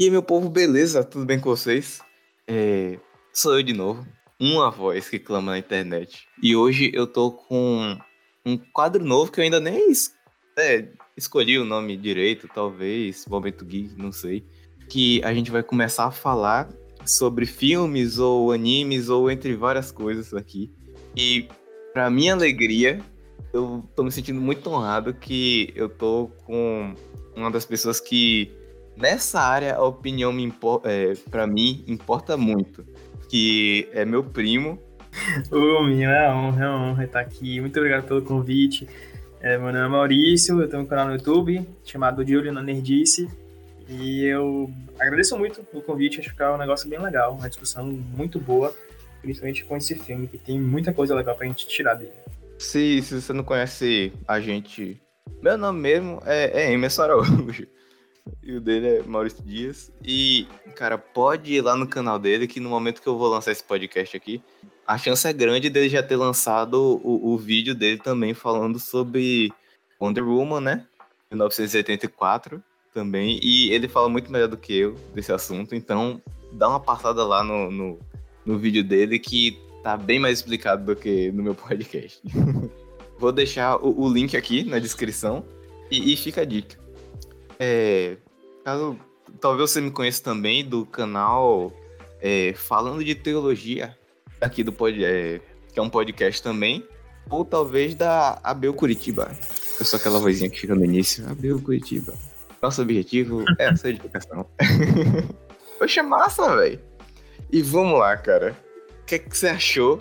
E aí, meu povo, beleza? Tudo bem com vocês? É... Sou eu de novo, uma voz que clama na internet. E hoje eu tô com um quadro novo que eu ainda nem es... é, escolhi o nome direito, talvez, Momento Geek, não sei. Que a gente vai começar a falar sobre filmes ou animes ou entre várias coisas aqui. E para minha alegria, eu tô me sentindo muito honrado que eu tô com uma das pessoas que nessa área a opinião me é, para mim importa muito, que é meu primo. Ô, minha, é uma honra, é uma honra estar aqui. Muito obrigado pelo convite. É, meu nome é Maurício, eu tenho um canal no YouTube chamado Olho na Nerdice. E eu agradeço muito o convite, acho que é um negócio bem legal, uma discussão muito boa, principalmente com esse filme, que tem muita coisa legal pra gente tirar dele. Se, se você não conhece a gente, meu nome mesmo é, é Emerson Araújo. E o dele é Maurício Dias. E, cara, pode ir lá no canal dele, que no momento que eu vou lançar esse podcast aqui, a chance é grande dele já ter lançado o, o vídeo dele também falando sobre Wonder Woman, né? 1984 também. E ele fala muito melhor do que eu desse assunto. Então, dá uma passada lá no, no, no vídeo dele que tá bem mais explicado do que no meu podcast. Vou deixar o, o, link aqui na descrição e, e fica a dica. É, caso talvez você me conheça também do canal é, Falando de Teologia, aqui do pod, é, que é um podcast também, ou talvez da Abel Curitiba. Eu sou aquela vozinha que fica no início, Abel Curitiba. Nosso objetivo é a sua. Poxa, massa, velho. E vamos lá, cara. O que, é que você achou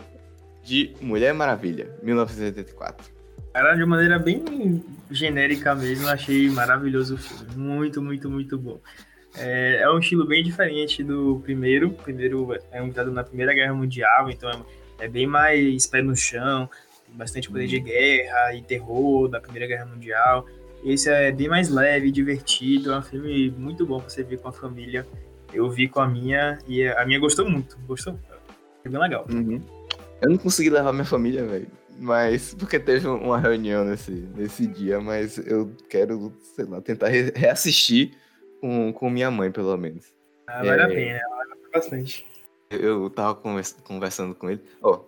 de Mulher Maravilha, 1984? Cara, de maneira bem genérica mesmo, achei maravilhoso o filme. Muito, muito, muito bom. É, é um estilo bem diferente do primeiro. O primeiro é ambientado na Primeira Guerra Mundial, então é, é bem mais pé no chão, tem bastante poder de uhum. guerra e terror da Primeira Guerra Mundial. Esse é bem mais leve, divertido, é um filme muito bom pra você ver com a família. Eu vi com a minha e a minha gostou muito, gostou? É bem legal. Uhum. Eu não consegui levar minha família, velho. Mas, porque teve uma reunião nesse, nesse dia, mas eu quero, sei lá, tentar reassistir com, com minha mãe, pelo menos. Ah, vale é, a pena, vale bastante. Eu tava conversando com ele. Ó,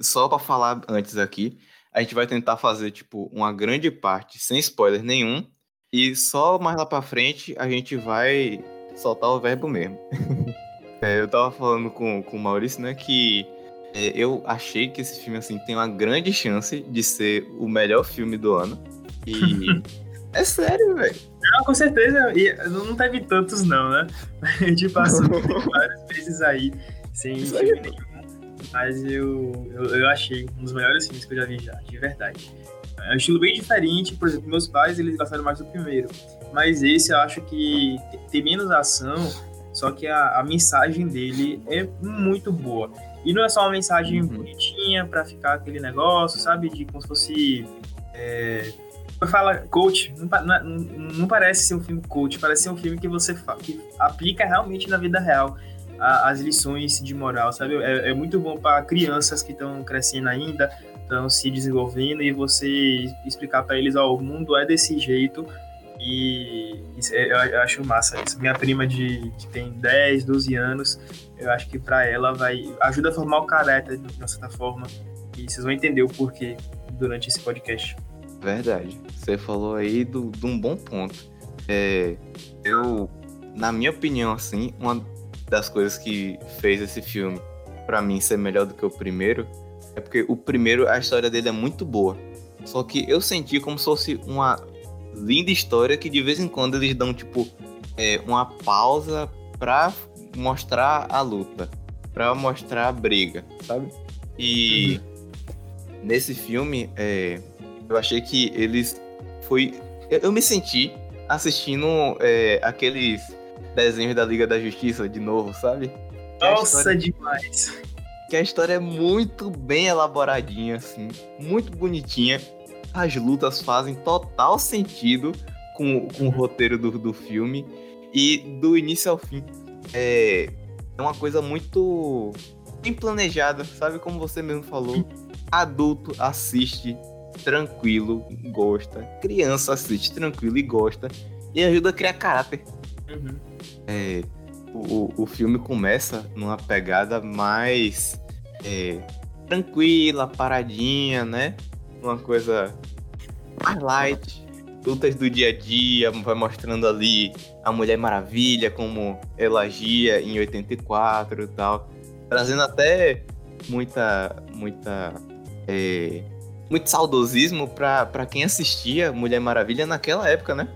só pra falar antes aqui, a gente vai tentar fazer, tipo, uma grande parte sem spoiler nenhum. E só mais lá pra frente a gente vai soltar o verbo mesmo. é, eu tava falando com, com o Maurício, né, que é, eu achei que esse filme assim tem uma grande chance de ser o melhor filme do ano. E é sério, velho. Não, com certeza. E não teve tantos, não, né? A gente passou várias vezes aí sem Isso filme nenhum. Mas eu, eu, eu, achei um dos melhores filmes que eu já vi já, de verdade. É um estilo bem diferente, por exemplo, meus pais eles gostaram mais do primeiro. Mas esse eu acho que tem menos ação, só que a, a mensagem dele é muito boa. E não é só uma mensagem uhum. bonitinha para ficar aquele negócio, sabe? De como se fosse. É, fala coach, não, não, não, parece ser um filme coach, parece ser um filme que você que aplica realmente na vida real a, as lições de moral, sabe? É, é muito bom para crianças que estão crescendo ainda, estão se desenvolvendo e você explicar para eles: ó, oh, o mundo é desse jeito e isso, eu, eu, acho massa isso. Minha prima de, que tem 10, 12 anos, eu acho que para ela vai ajuda a formar o caráter de uma certa forma. E vocês vão entender o porquê durante esse podcast. Verdade. Você falou aí de um bom ponto. É, eu, na minha opinião, assim, uma das coisas que fez esse filme para mim ser melhor do que o primeiro é porque o primeiro, a história dele é muito boa. Só que eu senti como se fosse uma linda história que de vez em quando eles dão, tipo, é, uma pausa pra mostrar a luta, pra mostrar a briga, sabe? E uhum. nesse filme, é, eu achei que eles foi. Eu, eu me senti assistindo é, aqueles desenhos da Liga da Justiça de novo, sabe? Nossa, história... demais! Que a história é muito bem elaboradinha, assim, muito bonitinha as lutas fazem total sentido com, com o roteiro do, do filme e do início ao fim. É, é uma coisa muito bem planejada, sabe como você mesmo falou? Adulto assiste tranquilo, gosta. Criança assiste tranquilo e gosta. E ajuda a criar caráter. Uhum. é, o, o filme começa numa pegada mais é, tranquila, paradinha, né? Uma coisa mais light, lutas do dia a dia, vai mostrando ali a Mulher Maravilha, como ela agia em 84 e tal, trazendo até muita, muita, é, muito saudosismo para quem assistia Mulher Maravilha naquela época, né?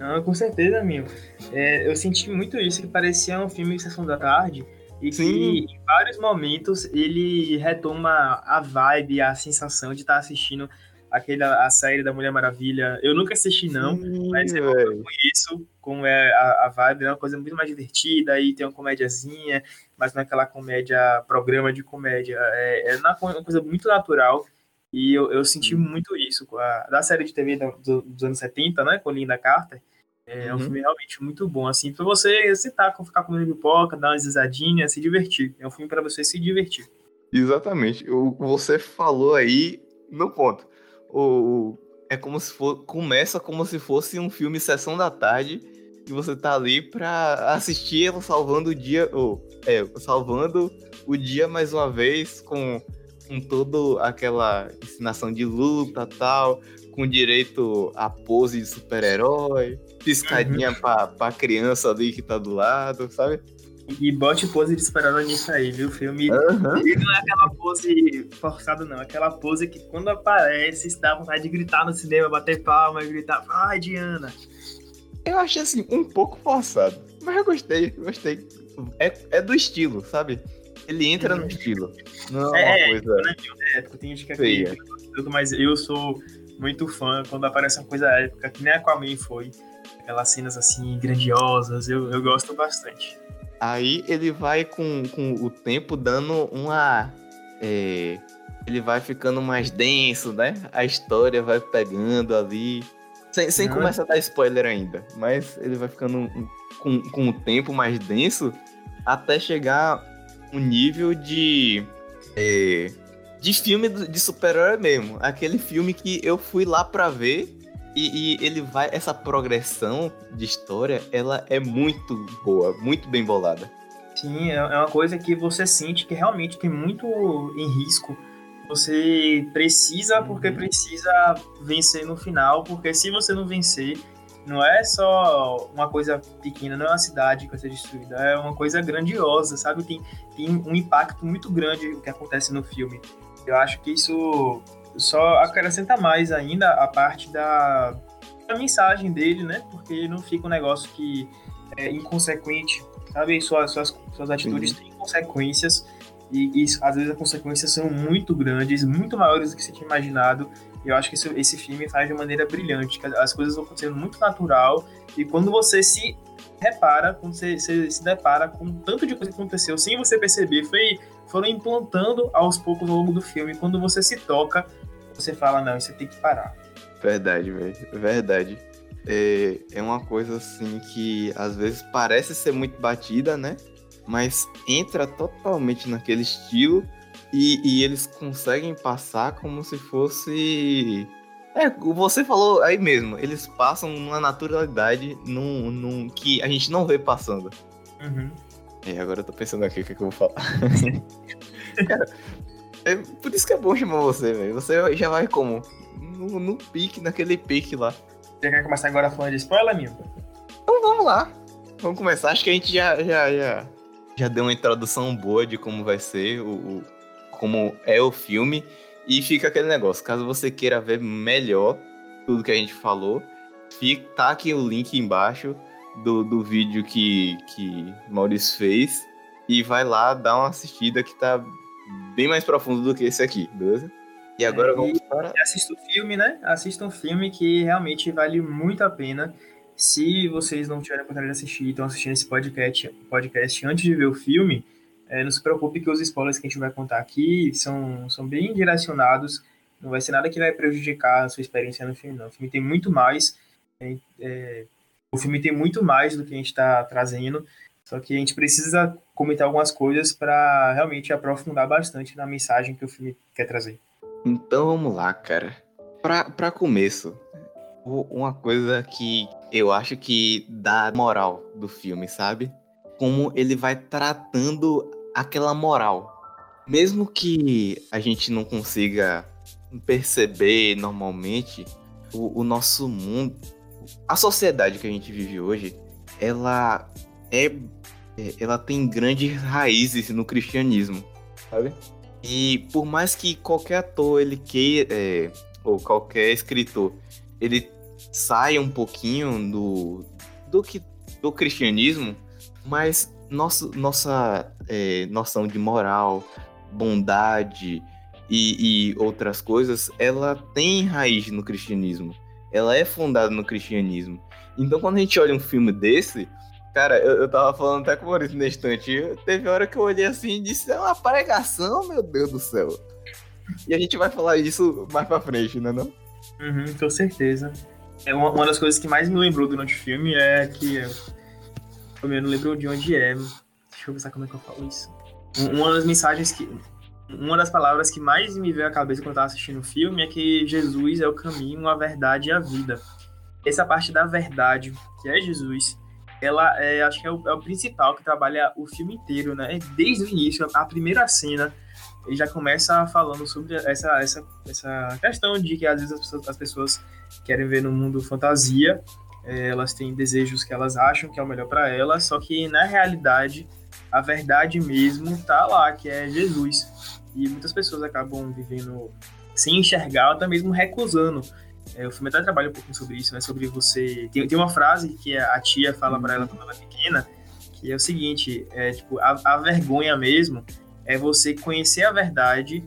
Ah, com certeza, amigo. É, eu senti muito isso, que parecia um filme de Sessão da Tarde, e Sim. que em vários momentos ele retoma a vibe, a sensação de estar assistindo aquele, a série da Mulher Maravilha. Eu nunca assisti, não, Sim, mas eu conheço como é a, a vibe, é uma coisa muito mais divertida, aí tem uma comédiazinha, mas não é aquela comédia, programa de comédia. É, é uma coisa muito natural. E eu, eu senti muito isso. A, da série de TV do, dos anos 70, né? Com Linda Carter. É uhum. um filme realmente muito bom, assim, pra você sentar, ficar comendo pipoca, dar umas risadinhas, se divertir. É um filme para você se divertir. Exatamente. O, você falou aí no ponto. O, é como se for, começa como se fosse um filme sessão da tarde e você tá ali pra assistir ela salvando o dia, ou, é, salvando o dia mais uma vez com, com toda aquela ensinação de luta tal, com direito a pose de super-herói, piscadinha uhum. pra, pra criança ali que tá do lado, sabe? E bote pose de super-herói nisso aí, viu? O filme uhum. não é aquela pose forçada, não. Aquela pose que quando aparece, se dá vontade de gritar no cinema, bater palma e gritar, ai, Diana. Eu achei assim, um pouco forçado. Mas eu gostei, gostei. É, é do estilo, sabe? Ele entra uhum. no estilo. Não é, é uma coisa. Né? É épico, tem gente que acredita, mas eu sou muito fã quando aparece uma coisa épica, que nem Aquaman foi. Aquelas cenas assim grandiosas, eu, eu gosto bastante. Aí ele vai com, com o tempo dando uma. É, ele vai ficando mais denso, né? A história vai pegando ali. Sem, sem começar a dar spoiler ainda, mas ele vai ficando um, com, com o tempo mais denso até chegar um nível de. É, de filme de super-herói mesmo. Aquele filme que eu fui lá pra ver e, e, ele vai. Essa progressão de história, ela é muito boa, muito bem bolada. Sim, é, é uma coisa que você sente que realmente tem muito em risco. Você precisa, porque uhum. precisa vencer no final, porque se você não vencer, não é só uma coisa pequena, não é uma cidade que vai ser destruída, é uma coisa grandiosa, sabe? Tem, tem um impacto muito grande o que acontece no filme. Eu acho que isso só acrescenta mais ainda a parte da, da mensagem dele, né? Porque não fica um negócio que é inconsequente, sabe? Suas, suas, suas atitudes têm consequências e, e, às vezes as consequências são muito grandes, muito maiores do que você tinha imaginado. E eu acho que esse, esse filme faz de maneira brilhante, que as coisas vão acontecendo muito natural e quando você se repara, quando você, você se depara com tanto de coisa que aconteceu sem você perceber, foi foram implantando aos poucos ao longo do filme. Quando você se toca, você fala, não, isso tem que parar. Verdade, velho. Verdade. É, é uma coisa assim que às vezes parece ser muito batida, né? Mas entra totalmente naquele estilo e, e eles conseguem passar como se fosse. É, você falou aí mesmo, eles passam numa naturalidade num, num que a gente não vê passando. Uhum. E agora eu tô pensando aqui o que, que eu vou falar. Cara, é por isso que é bom chamar você, velho. Você já vai como? No, no, pique, naquele pique lá. Você quer começar agora falando de spoiler, amigo? Então vamos lá. Vamos começar. Acho que a gente já, já, já, já deu uma introdução boa de como vai ser, o, o como é o filme. E fica aquele negócio. Caso você queira ver melhor tudo que a gente falou, fica, tá aqui o link embaixo do, do vídeo que, que Maurício fez e vai lá dar uma assistida que tá bem mais profundo do que esse aqui, beleza? E agora é, vamos para. Assista o filme, né? Assista um filme que realmente vale muito a pena. Se vocês não tiverem a oportunidade de assistir e estão assistindo esse podcast, podcast antes de ver o filme, é, não se preocupe que os spoilers que a gente vai contar aqui são, são bem direcionados. Não vai ser nada que vai prejudicar a sua experiência no filme, não. O filme tem muito mais. É, é, o filme tem muito mais do que a gente está trazendo, só que a gente precisa comentar algumas coisas para realmente aprofundar bastante na mensagem que o filme quer trazer. Então vamos lá, cara. Para começo, Uma coisa que eu acho que dá moral do filme, sabe? Como ele vai tratando aquela moral. Mesmo que a gente não consiga perceber normalmente, o, o nosso mundo, a sociedade que a gente vive hoje, ela é, é ela tem grandes raízes no cristianismo, sabe? E por mais que qualquer ator ele queira, é, ou qualquer escritor, ele saia um pouquinho do, do que do cristianismo, mas nosso, nossa é, noção de moral, bondade e, e outras coisas, ela tem raiz no cristianismo. Ela é fundada no cristianismo. Então, quando a gente olha um filme desse, cara, eu, eu tava falando até com o Maurício na instante, teve hora que eu olhei assim e disse, é uma pregação, meu Deus do céu. E a gente vai falar isso mais pra frente, né não? Uhum, com certeza. É uma, uma, das coisas que mais me lembrou durante o filme é que. Eu, eu não lembro de onde é. Deixa eu pensar como é que eu falo isso. Uma das mensagens que. Uma das palavras que mais me veio à cabeça quando eu estava assistindo o filme é que Jesus é o caminho, a verdade e a vida. Essa parte da verdade, que é Jesus, ela é, acho que é o, é o principal que trabalha o filme inteiro, né? Desde o início, a primeira cena, ele já começa falando sobre essa, essa, essa questão de que às vezes as pessoas, as pessoas querem ver no mundo fantasia, é, elas têm desejos que elas acham que é o melhor para elas, só que na realidade a verdade mesmo tá lá, que é Jesus. E muitas pessoas acabam vivendo sem enxergar, até mesmo recusando. É, o filme até trabalha um pouquinho sobre isso, né? Sobre você. Tem, tem uma frase que a tia fala para ela quando ela é pequena, que é o seguinte: é tipo, a, a vergonha mesmo é você conhecer a verdade,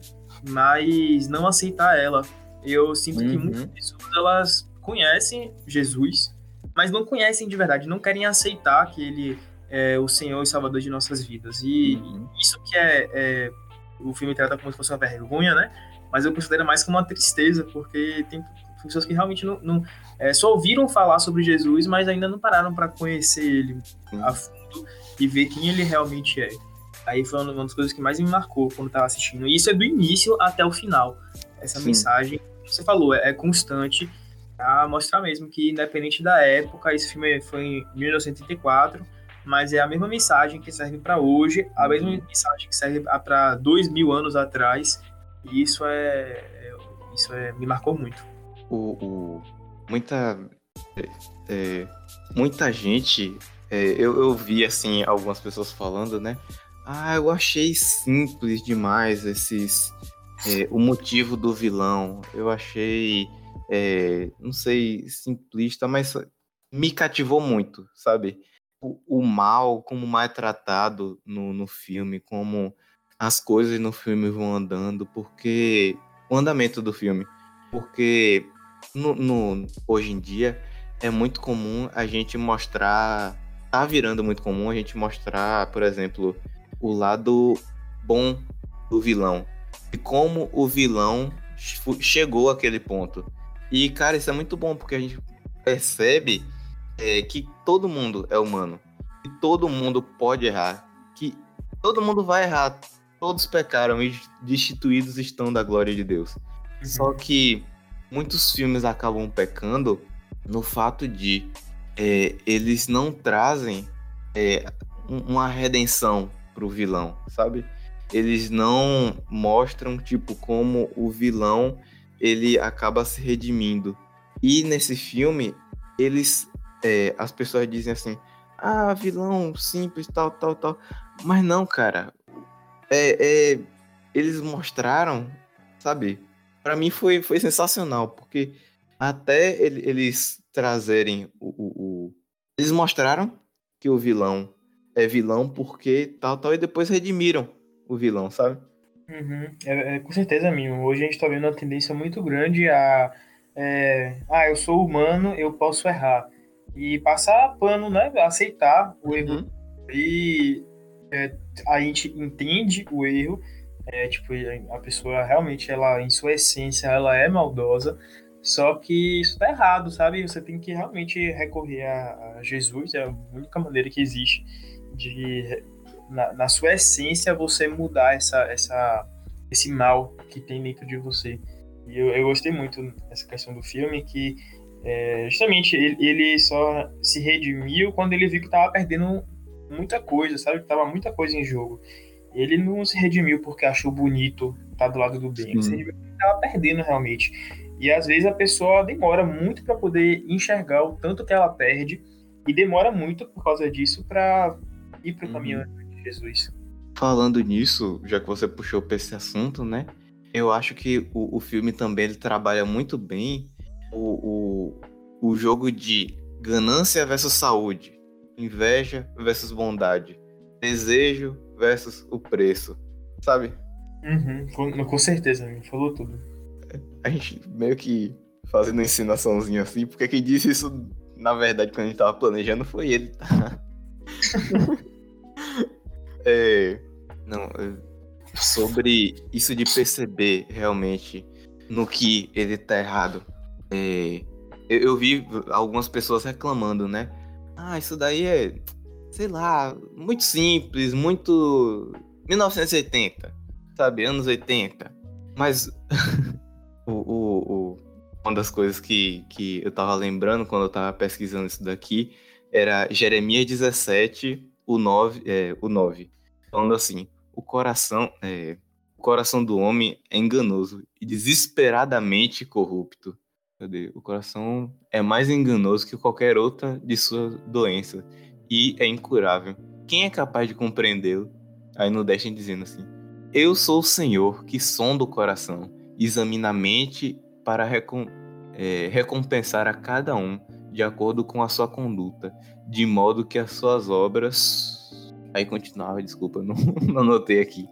mas não aceitar ela. Eu sinto uhum. que muitas pessoas elas conhecem Jesus, mas não conhecem de verdade, não querem aceitar que ele é o Senhor e Salvador de nossas vidas. E uhum. isso que é, é, o filme trata como se fosse uma vergonha, né? Mas eu considero mais como uma tristeza, porque tem pessoas que realmente não, não é, só ouviram falar sobre Jesus, mas ainda não pararam para conhecer ele a fundo e ver quem ele realmente é. Aí foi uma das coisas que mais me marcou quando estava assistindo. E isso é do início até o final. Essa Sim. mensagem, você falou, é, é constante a mostrar mesmo que, independente da época, esse filme foi em 1984, mas é a mesma mensagem que serve para hoje, a mesma uhum. mensagem que serve para dois mil anos atrás. E isso é, é, isso é me marcou muito. O, o muita é, muita gente é, eu, eu vi assim algumas pessoas falando, né? Ah, eu achei simples demais esses. É, o motivo do vilão. Eu achei. É, não sei, simplista, mas me cativou muito, sabe? O, o mal, como mais é tratado no, no filme, como as coisas no filme vão andando, porque. O andamento do filme. Porque no, no, hoje em dia é muito comum a gente mostrar. Tá virando muito comum a gente mostrar, por exemplo, o lado bom do vilão. E como o vilão chegou àquele ponto. E, cara, isso é muito bom, porque a gente percebe é, que todo mundo é humano. E todo mundo pode errar. Que todo mundo vai errar. Todos pecaram e destituídos estão da glória de Deus. Uhum. Só que muitos filmes acabam pecando no fato de é, eles não trazem é, uma redenção pro vilão, sabe? Eles não mostram, tipo, como o vilão ele acaba se redimindo. E nesse filme, eles. É, as pessoas dizem assim: ah, vilão simples, tal, tal, tal. Mas não, cara. É, é, eles mostraram, sabe? Para mim foi, foi sensacional, porque até eles trazerem o, o, o, Eles mostraram que o vilão é vilão porque tal, tal, e depois redimiram o vilão, sabe? Uhum. É, é, com certeza, amigo. Hoje a gente tá vendo uma tendência muito grande a. É, ah, eu sou humano, eu posso errar. E passar pano, né? Aceitar o uhum. erro. E é, a gente entende o erro. É, tipo, a pessoa realmente, ela, em sua essência, ela é maldosa. Só que isso tá errado, sabe? Você tem que realmente recorrer a, a Jesus, é a única maneira que existe de na, na, sua essência você mudar essa, essa, esse mal que tem dentro de você. E eu, eu gostei muito dessa questão do filme, que É, justamente, ele, ele, só se redimiu quando ele viu que tava perdendo muita coisa, sabe? Que tava muita coisa em jogo. Ele não se redimiu porque achou bonito estar tá do lado do bem. Ele se redimiu porque tava perdendo realmente. E às vezes a pessoa demora muito para poder enxergar o tanto que ela perde e demora muito por causa disso para ir pro uhum. caminho de Jesus. Falando nisso, já que você puxou para esse assunto, né? Eu acho que o, o filme também ele trabalha muito bem o, o, o jogo de ganância versus saúde, inveja versus bondade, desejo versus o preço, sabe? Uhum, com, com certeza, falou tudo. A gente meio que fazendo uma ensinaçãozinha assim, porque quem disse isso, na verdade, quando a gente tava planejando, foi ele, tá? é, não, é, sobre isso de perceber realmente no que ele tá errado. É, eu, eu, vi algumas pessoas reclamando, né? Ah, isso daí é, sei lá, muito simples, muito 1980, sabe? Anos 80. Mas o, o, o, uma das coisas que, que eu tava lembrando quando eu tava pesquisando isso daqui era Jeremias 17, o 9, é, o 9 falando assim: o coração, é, o coração do homem é enganoso e desesperadamente corrupto. O coração é mais enganoso que qualquer outra de sua doença e é incurável. Quem é capaz de compreendê-lo? Aí não deixem dizendo assim: Eu sou o Senhor que sonda o coração, examina a mente para recom é, recompensar a cada um de acordo com a sua conduta, de modo que as suas obras. Aí continuava, desculpa, não, não anotei aqui.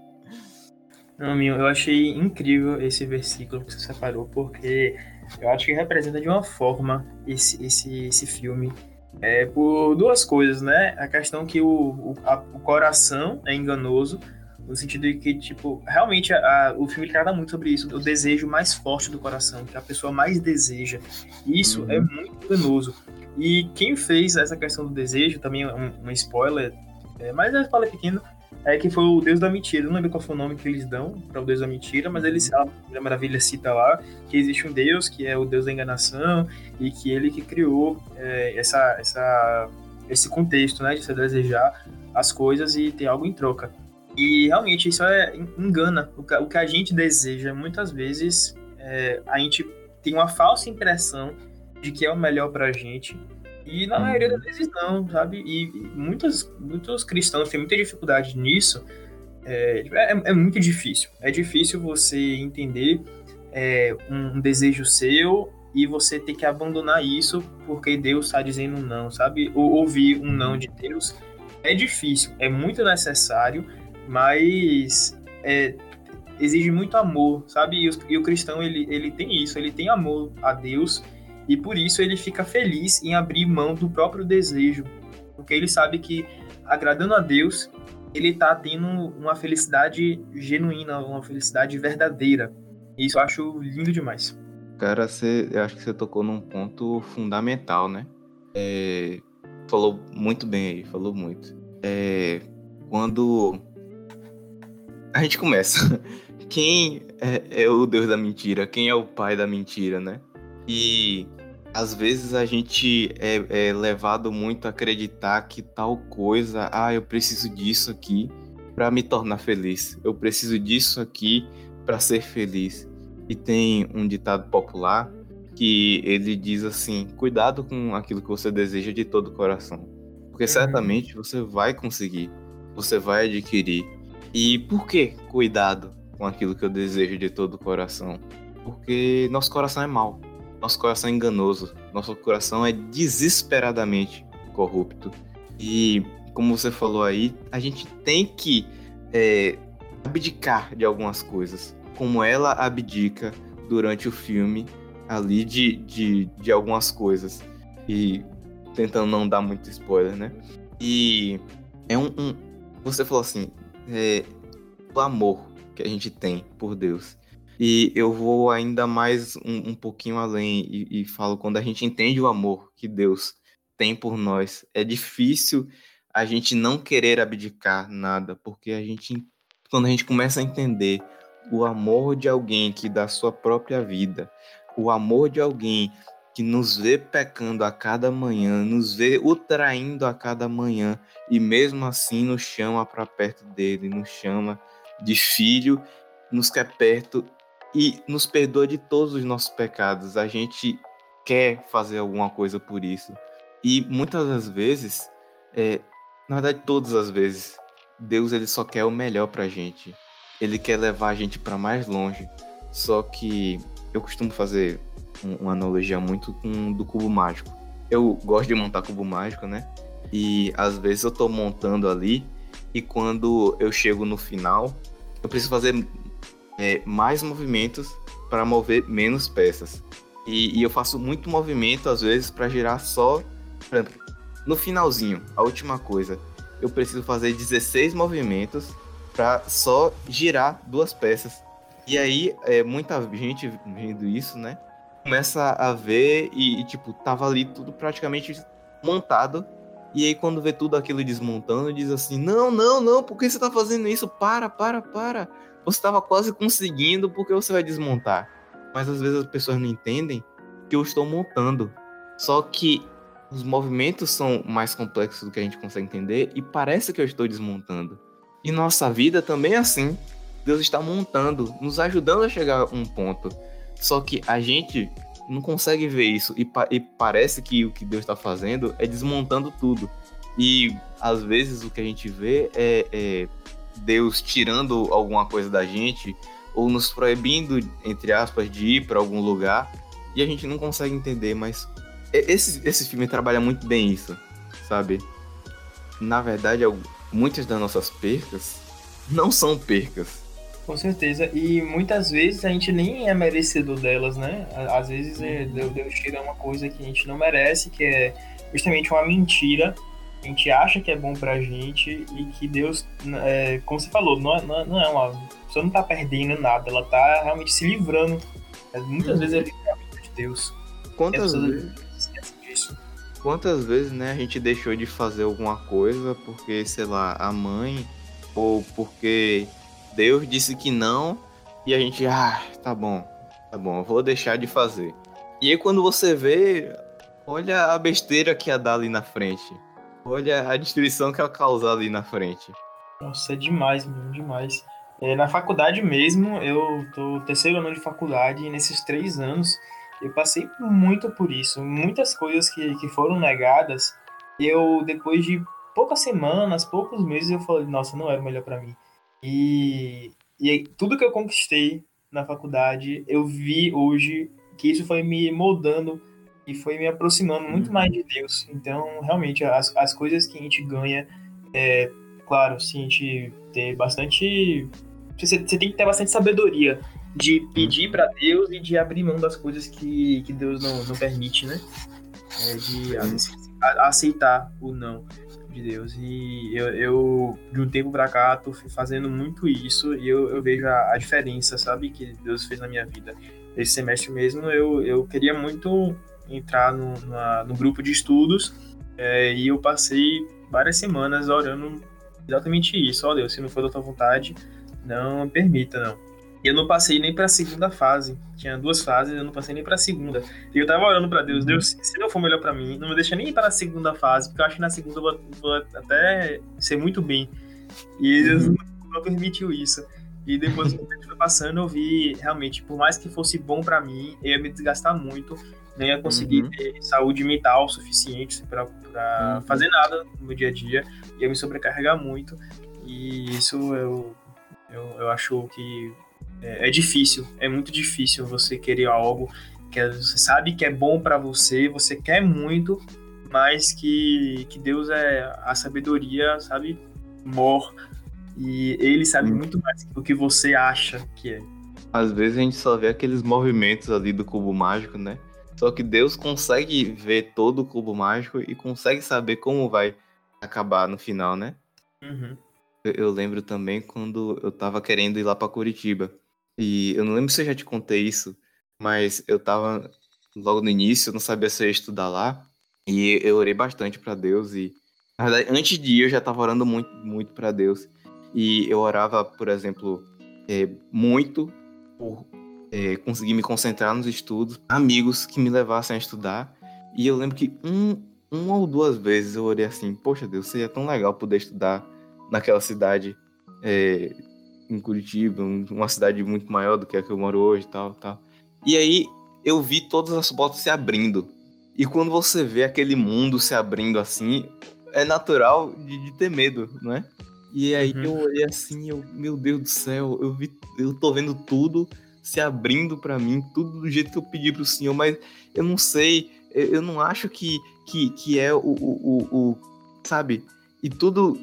Não, meu, eu achei incrível esse versículo que você separou, porque eu acho que representa de uma forma esse, esse, esse filme. É, por duas coisas, né? A questão que o, o, a, o coração é enganoso, no sentido de que, tipo, realmente a, a, o filme trata muito sobre isso, o desejo mais forte do coração, que a pessoa mais deseja. Isso é uhum. é muito enganoso. E quem fez essa questão do desejo, também um, um spoiler, é, mas é um spoiler pequeno, é que foi o Deus da Mentira. Eu não lembro qual foi o nome que eles dão para o Deus da Mentira, mas eles, a Mulher Maravilha cita lá que existe um Deus que é o Deus da enganação e que ele que criou é, essa, essa, esse contexto, né, de você desejar as coisas e ter algo em troca. E realmente isso é, engana. O que, o que a gente deseja, muitas vezes, é, a gente tem uma falsa impressão de que é o melhor para a gente e na maioria das vezes não, sabe? E, muitos, muitos cristãos têm muita dificuldade nisso. É, é, é muito difícil. É difícil você entender é, um, desejo seu e você ter que abandonar isso porque Deus está dizendo não, sabe? Ou ouvir um não de Deus. É difícil, é muito necessário, mas é, exige muito amor, sabe? E o, e o cristão, ele, ele tem isso, ele tem amor a Deus e por isso ele fica feliz em abrir mão do próprio desejo, porque ele sabe que agradando a Deus, ele está tendo uma felicidade genuína, uma felicidade verdadeira. E isso eu acho lindo demais. Cara, você, eu acho que você tocou num ponto fundamental, né? É, falou muito bem aí, falou muito. É, quando a gente começa, quem é, é o Deus da mentira? Quem é o pai da mentira, né? E às vezes a gente é, é, levado muito a acreditar que tal coisa, ah, eu preciso disso aqui para me tornar feliz. Eu preciso disso aqui para ser feliz. E tem um ditado popular que ele diz assim: cuidado com aquilo que você deseja de todo o coração, porque uhum. certamente você vai conseguir, você vai adquirir. E por que cuidado com aquilo que eu desejo de todo o coração? Porque nosso coração é mau nosso coração é enganoso, nosso coração é desesperadamente corrupto. E, como você falou aí, a gente tem que é, abdicar de algumas coisas, como ela abdica durante o filme ali de, de, de algumas coisas. E tentando não dar muito spoiler, né? E é um. um você falou assim: é, o amor que a gente tem por Deus. E eu vou ainda mais um, um pouquinho além e, e, falo quando a gente entende o amor que Deus tem por nós, é difícil a gente não querer abdicar nada, porque a gente, quando a gente começa a entender o amor de alguém que dá sua própria vida, o amor de alguém que nos vê pecando a cada manhã, nos vê o traindo a cada manhã e mesmo assim nos chama para perto dele, nos chama de filho, nos quer perto e nos perdoa de todos os nossos pecados. A gente quer fazer alguma coisa por isso. E muitas das vezes, é, na verdade todas as vezes, Deus ele só quer o melhor pra gente. Ele quer levar a gente para mais longe. Só que eu costumo fazer uma analogia muito com do cubo mágico. Eu gosto de montar cubo mágico, né? E às vezes eu tô montando ali e quando eu chego no final, eu preciso fazer é, mais movimentos para mover menos peças. E, e, eu faço muito movimento às vezes para girar só no finalzinho, a última coisa. Eu preciso fazer 16 movimentos para só girar duas peças. E aí, é, muita gente vendo isso, né? começa a ver e, e, tipo, tava ali tudo praticamente montado. E aí, quando vê tudo aquilo desmontando, diz assim: Não, não, não, por que você tá fazendo isso? Para, para, para. Você estava quase conseguindo, porque você vai desmontar? Mas às vezes as pessoas não entendem que eu estou montando. Só que os movimentos são mais complexos do que a gente consegue entender e parece que eu estou desmontando. E nossa vida também é assim. Deus está montando, nos ajudando a chegar a um ponto. Só que a gente não consegue ver isso e, pa e parece que o que Deus está fazendo é desmontando tudo. E às vezes o que a gente vê é, é Deus tirando alguma coisa da gente ou nos proibindo, entre aspas, de ir para algum lugar e a gente não consegue entender, mas esse, esse filme trabalha muito bem isso, sabe? Na verdade, muitas das nossas percas não são percas, com certeza. E muitas vezes a gente nem é merecedor delas, né? Às vezes é, uhum. Deus tira uma coisa que a gente não merece, que é justamente uma mentira. A gente acha que é bom pra gente e que Deus, é, como você falou, não é, não é uma. A pessoa não tá perdendo nada, ela tá realmente se livrando. É, muitas uhum. vezes é livramento de Deus. Quantas vezes? Disso. Quantas vezes, né, a gente deixou de fazer alguma coisa porque, sei lá, a mãe ou porque Deus disse que não, e a gente, ah, tá bom, tá bom, eu vou deixar de fazer. E aí quando você vê, olha a besteira que ia dar ali na frente. Olha a destruição que ia causar ali na frente. Nossa, é demais, mano, demais. É, na faculdade mesmo, eu tô terceiro ano de faculdade e nesses três anos eu passei muito por isso. Muitas coisas que, que foram negadas, eu depois de poucas semanas, poucos meses, eu falei, nossa, não era o melhor para mim. E, e tudo que eu conquistei na faculdade, eu vi hoje que isso foi me moldando e foi me aproximando muito uhum. mais de Deus. Então, realmente, as, as coisas que a gente ganha, é, claro, se a gente ter bastante. Você, você tem que ter bastante sabedoria de pedir para Deus e de abrir mão das coisas que, que Deus não, não permite, né? É, de aceitar o não de Deus. E eu, eu de um tempo pra cá, tô fazendo muito isso e eu, eu vejo a, a, diferença, sabe, que Deus fez na minha vida. Esse semestre mesmo, eu, eu queria muito entrar no, na, no grupo de estudos é, e eu passei várias semanas orando exatamente isso. Ó Deus, se não for da tua vontade, não permita, não. E eu não passei nem para a segunda fase. Tinha duas fases, eu não passei nem para a segunda. E eu tava orando para Deus, Deus, se não for melhor para mim, não me deixa nem ir para a segunda fase, porque eu acho que na segunda eu vou, vou até ser muito bem. E Deus uhum. não permitiu isso. E depois que passando, eu vi realmente, por mais que fosse bom para mim, eu ia me desgastar muito, nem ia conseguir uhum. ter saúde mental suficiente para uhum. fazer nada no meu dia a dia, ia me sobrecarregar muito. E isso eu, eu, eu acho que é, é difícil, é muito difícil você querer algo que você sabe que é bom para você, você quer muito, mas que, que Deus é a sabedoria, sabe? Mor. E ele sabe hum. muito mais do que você acha que é. Às vezes a gente só vê aqueles movimentos ali do cubo mágico, né? Só que Deus consegue ver todo o cubo mágico e consegue saber como vai acabar no final, né? Uhum. Eu, eu, lembro também quando eu tava querendo ir lá para Curitiba. E eu não lembro se eu já te contei isso, mas eu tava logo no início, eu não sabia se eu ia estudar lá. E eu orei bastante para Deus e na verdade, antes de ir eu já tava orando muito, muito para Deus. E eu orava, por exemplo, é, muito por é, conseguir me concentrar nos estudos, amigos que me levassem a estudar. E eu lembro que um, uma ou duas vezes eu orei assim, poxa Deus, seria tão legal poder estudar naquela cidade é, em Curitiba, uma cidade muito maior do que a que eu moro hoje e tal, tal. E aí eu vi todas as portas se abrindo. E quando você vê aquele mundo se abrindo assim, é natural de, de ter medo, não é? E aí uhum. eu olhei assim, eu, meu Deus do céu, eu vi, eu tô vendo tudo se abrindo para mim, tudo do jeito que eu pedi pro Senhor, mas eu não sei, eu não acho que, que, que é o, o, o, o sabe? E tudo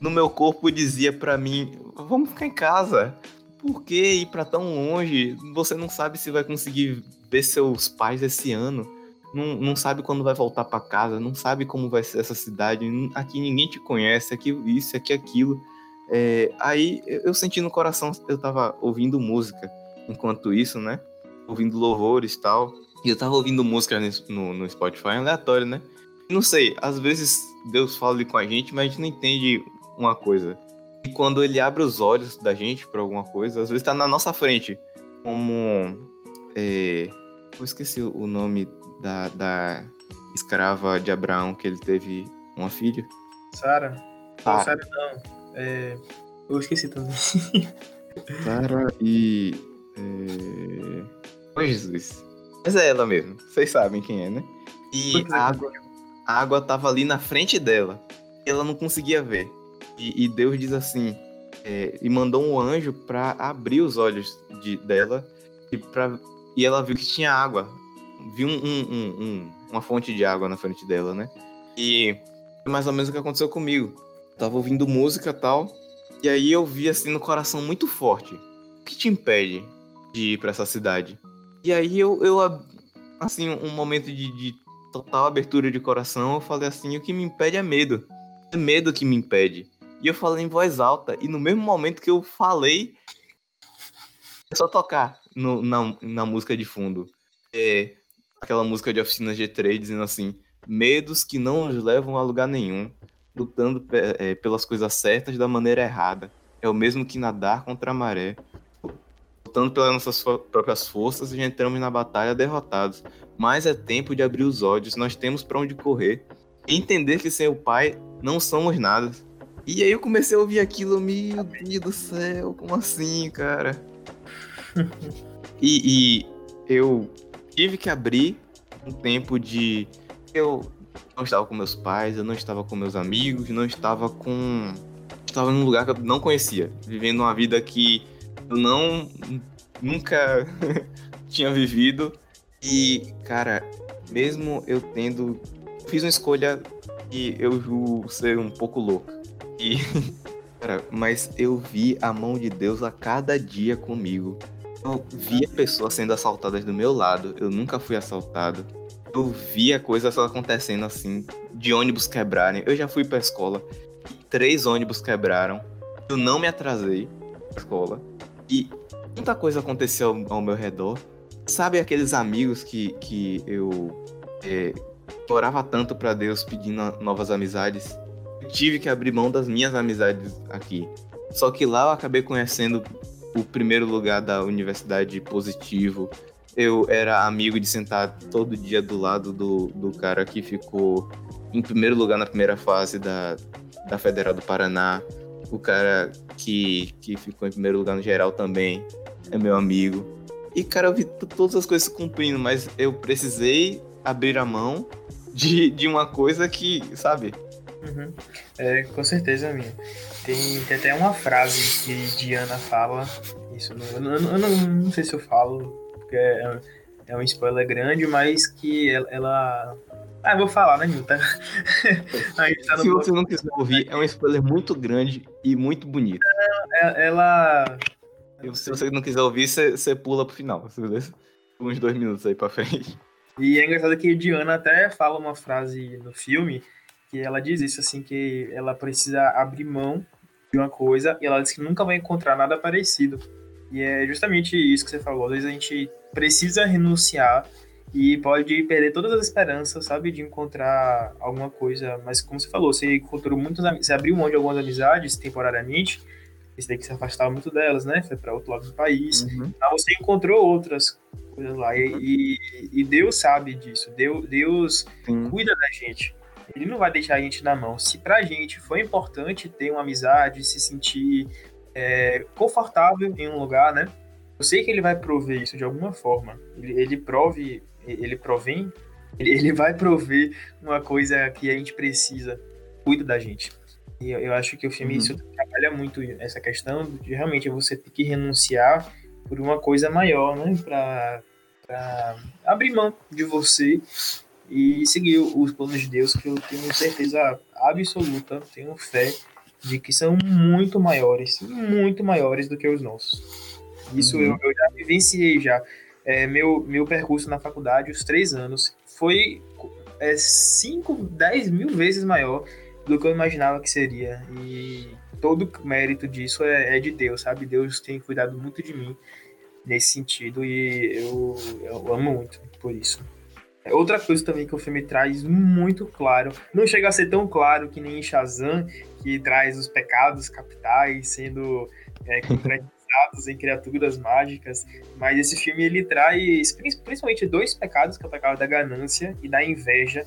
no meu corpo dizia para mim: vamos ficar em casa. Por que ir para tão longe? Você não sabe se vai conseguir ver seus pais esse ano. Não, não sabe quando vai voltar para casa, não sabe como vai ser essa cidade. Aqui ninguém te conhece, aqui isso, aqui aquilo. É, aí eu senti no coração, eu tava ouvindo música enquanto isso, né? Ouvindo louvores e tal. E eu tava ouvindo música no, no Spotify, aleatório, né? Não sei, às vezes Deus fala ali com a gente, mas a gente não entende uma coisa. E quando ele abre os olhos da gente para alguma coisa, às vezes tá na nossa frente. Como. É, eu esqueci o nome da, da escrava de Abraão que ele teve uma filha. Sara. Não, Sara não. É, eu esqueci também. Sara e. É... Oh, Jesus. Mas é ela mesmo. Vocês sabem quem é, né? E a água, a água tava ali na frente dela. Ela não conseguia ver. E, e Deus diz assim, é, e mandou um anjo para abrir os olhos de, dela e, pra, e ela viu que tinha água. Viu um, um, um, uma fonte de água na frente dela, né? E foi mais ou menos o que aconteceu comigo. tava ouvindo música e tal, e aí eu vi assim no coração muito forte. O que te impede de ir para essa cidade? E aí eu, eu assim, um momento de, de total abertura de coração, eu falei assim, o que me impede é medo. É medo que me impede. E eu falei em voz alta. E no mesmo momento que eu falei, é só tocar no, na, na música de fundo. É aquela música de oficina G3 dizendo assim: medos que não nos levam a lugar nenhum, lutando é, pelas coisas certas da maneira errada. É o mesmo que nadar contra a maré. Lutando pelas nossas próprias forças e entramos na batalha derrotados. Mas é tempo de abrir os olhos, nós temos para onde correr. E entender que sem o Pai não somos nada. E aí eu comecei a ouvir aquilo, meu Deus do céu, como assim, cara? e, e eu tive que abrir um tempo de. Eu não estava com meus pais, eu não estava com meus amigos, não estava com. Estava num lugar que eu não conhecia, vivendo uma vida que eu não. nunca tinha vivido. E, cara, mesmo eu tendo. Fiz uma escolha que eu julgo ser um pouco louca. E, cara, mas eu vi a mão de Deus a cada dia comigo. Eu via pessoas sendo assaltadas do meu lado. Eu nunca fui assaltado. Eu via coisas acontecendo assim, de ônibus quebrarem. Eu já fui pra escola. Três ônibus quebraram. Eu não me atrasei pra escola. E muita coisa aconteceu ao, meu redor. Sabe aqueles amigos que, que eu é, orava tanto para Deus pedindo novas amizades? tive que abrir mão das minhas amizades aqui. Só que lá eu acabei conhecendo o primeiro lugar da universidade positivo. Eu era amigo de sentar todo dia do lado do, do cara que ficou em primeiro lugar na primeira fase da, da Federal do Paraná. O cara que, que ficou em primeiro lugar no geral também é meu amigo. E, cara, eu vi todas as coisas cumprindo, mas eu precisei abrir a mão de, de uma coisa que, sabe, Uhum. É, com certeza, minha. Tem, tem até uma frase que Diana fala. Isso, eu, eu, eu não, não, sei se eu falo, porque é, é um spoiler grande, mas que ela. ela... Ah, eu vou falar, né, Nilton? tá se você não quiser ouvir, é um spoiler muito grande e muito bonito. É, ela. se você não quiser ouvir, você, você pula pro final, beleza? Uns dois minutos aí pra frente. E é engraçado que Diana até fala uma frase no filme que ela diz isso, assim, que ela precisa abrir mão de uma coisa e ela diz que nunca vai encontrar nada parecido. E é justamente isso que você falou. Às vezes a gente precisa renunciar e pode perder todas as esperanças, sabe, de encontrar alguma coisa. Mas como você falou, você encontrou muitas você abriu mão de algumas amizades temporariamente, esse daí que se afastava muito delas, né? Foi para outro lado do país. Uhum. Mas você encontrou outras coisas lá. E, e, e Deus sabe disso. Deus, Deus cuida da gente. Ele não vai deixar a gente na mão. Se pra gente foi importante ter uma amizade, se sentir é, confortável em um lugar, né? Eu sei que ele vai prover isso de alguma forma. Ele, ele prove, ele provém, ele, vai prover uma coisa que a gente precisa. Cuida da gente. E eu, eu acho que o filme uhum. isso trabalha muito essa questão de realmente você ter que renunciar por uma coisa maior, né? Pra, pra abrir mão de você e seguir os planos de Deus, que eu tenho certeza absoluta, tenho fé de que são muito maiores, muito maiores do que os nossos. Isso uhum. eu, eu, já vivenciei já. É, meu, meu percurso na faculdade, os três anos, foi 5, é, 10 mil vezes maior do que eu imaginava que seria. E todo mérito disso é, é, de Deus, sabe? Deus tem cuidado muito de mim nesse sentido e eu, eu amo muito por isso. Outra coisa também que o filme traz muito claro, não chega a ser tão claro que nem Shazam, que traz os pecados capitais sendo é, concretizados em criaturas mágicas, mas esse filme ele traz principalmente dois pecados, que é o pecado da ganância e da inveja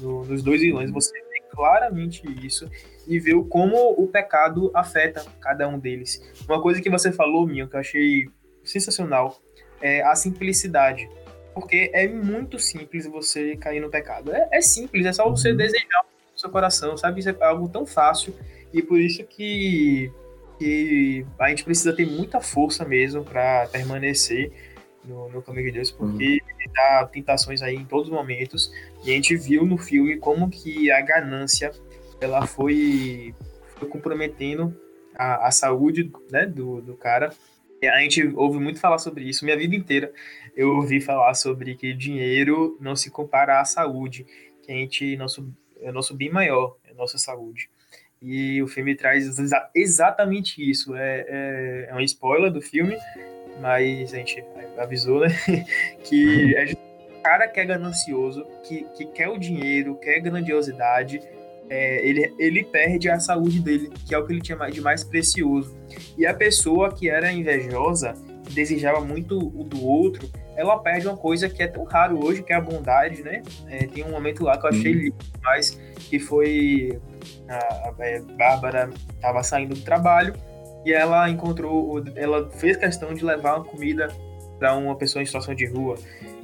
no, nos dois vilões. Você vê claramente isso e vê como o pecado afeta cada um deles. Uma coisa que você falou, Minho, que eu achei sensacional, é a simplicidade porque é muito simples você cair no pecado. É, é simples, é só você uhum. desejar no seu coração, sabe? Isso é algo tão fácil e por isso que, que a gente precisa ter muita força mesmo para permanecer no, no, caminho de Deus, porque uhum. dá tentações aí em todos os momentos. E a gente viu no filme como que a ganância ela foi, foi comprometendo a, a saúde né, do, do cara. E a gente ouve muito falar sobre isso minha vida inteira eu ouvi falar sobre que dinheiro não se compara à saúde, que a gente, nosso, é nosso bem maior, é a nossa saúde. E o filme traz exa exatamente isso. É, é, é um spoiler do filme, mas a gente avisou, né? que é o cara que é ganancioso, que, que quer o dinheiro, quer grandiosidade, é, ele, ele perde a saúde dele, que é o que ele tinha de mais precioso. E a pessoa que era invejosa, desejava muito o do outro, ela perde uma coisa que é tão raro hoje, que é a bondade, né? É, tem um momento lá que eu achei uhum. lindo demais, que foi a, a Bárbara estava saindo do trabalho e ela encontrou, ela fez questão de levar uma comida para uma pessoa em situação de rua.